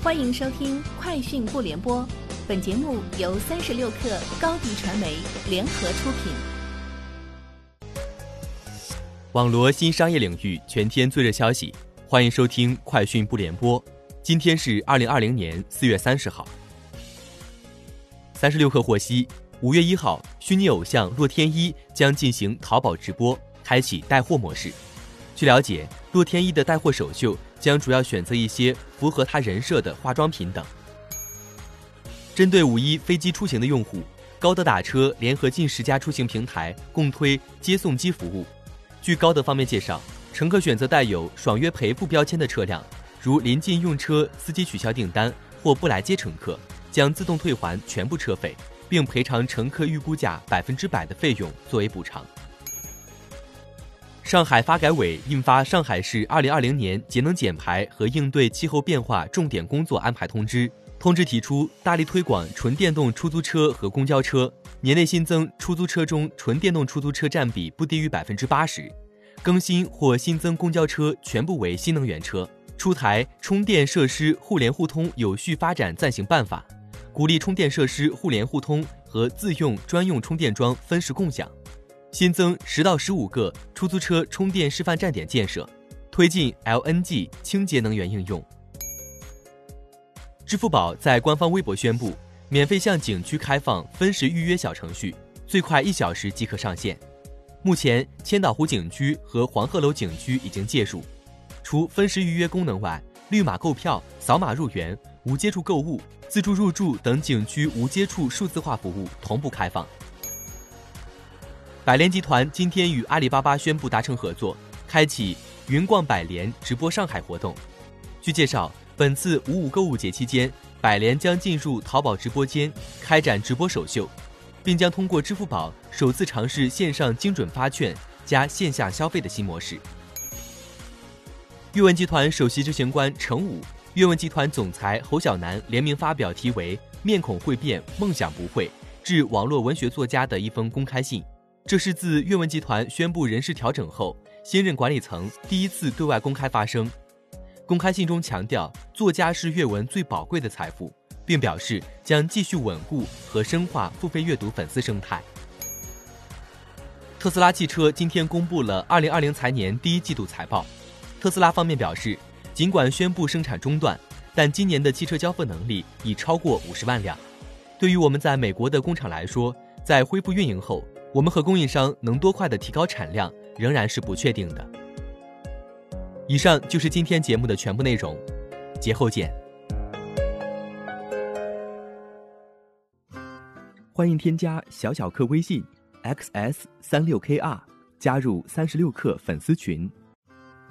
欢迎收听《快讯不联播》，本节目由三十六克高低传媒联合出品。网罗新商业领域全天最热消息，欢迎收听《快讯不联播》。今天是二零二零年四月三十号。三十六氪获悉，五月一号，虚拟偶像洛天依将进行淘宝直播，开启带货模式。据了解，洛天依的带货首秀将主要选择一些符合他人设的化妆品等。针对五一飞机出行的用户，高德打车联合近十家出行平台共推接送机服务。据高德方面介绍，乘客选择带有“爽约赔付”标签的车辆，如临近用车，司机取消订单或不来接乘客，将自动退还全部车费，并赔偿乘客预估价百分之百的费用作为补偿。上海发改委印发《上海市二零二零年节能减排和应对气候变化重点工作安排通知》。通知提出，大力推广纯电动出租车和公交车，年内新增出租车中纯电动出租车占比不低于百分之八十，更新或新增公交车全部为新能源车。出台充电设施互联互通有序发展暂行办法，鼓励充电设施互联互通和自用专用充电桩分时共享。新增十到十五个出租车充电示范站点建设，推进 LNG 清洁能源应用。支付宝在官方微博宣布，免费向景区开放分时预约小程序，最快一小时即可上线。目前，千岛湖景区和黄鹤楼景区已经介入。除分时预约功能外，绿码购票、扫码入园、无接触购物、自助入住等景区无接触数字化服务同步开放。百联集团今天与阿里巴巴宣布达成合作，开启“云逛百联”直播上海活动。据介绍，本次五五购物节期间，百联将进入淘宝直播间开展直播首秀，并将通过支付宝首次尝试线上精准发券加线下消费的新模式。阅文集团首席执行官程武、阅文集团总裁侯晓楠联名发表题为《面孔会变，梦想不会》致网络文学作家的一封公开信。这是自阅文集团宣布人事调整后，新任管理层第一次对外公开发声。公开信中强调，作家是阅文最宝贵的财富，并表示将继续稳固和深化付费阅读粉丝生态。特斯拉汽车今天公布了2020财年第一季度财报。特斯拉方面表示，尽管宣布生产中断，但今年的汽车交付能力已超过五十万辆。对于我们在美国的工厂来说，在恢复运营后，我们和供应商能多快的提高产量，仍然是不确定的。以上就是今天节目的全部内容，节后见。欢迎添加小小客微信，xs 三六 kr，加入三十六课粉丝群。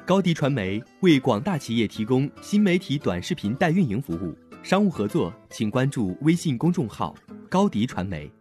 高迪传媒为广大企业提供新媒体短视频代运营服务，商务合作请关注微信公众号高迪传媒。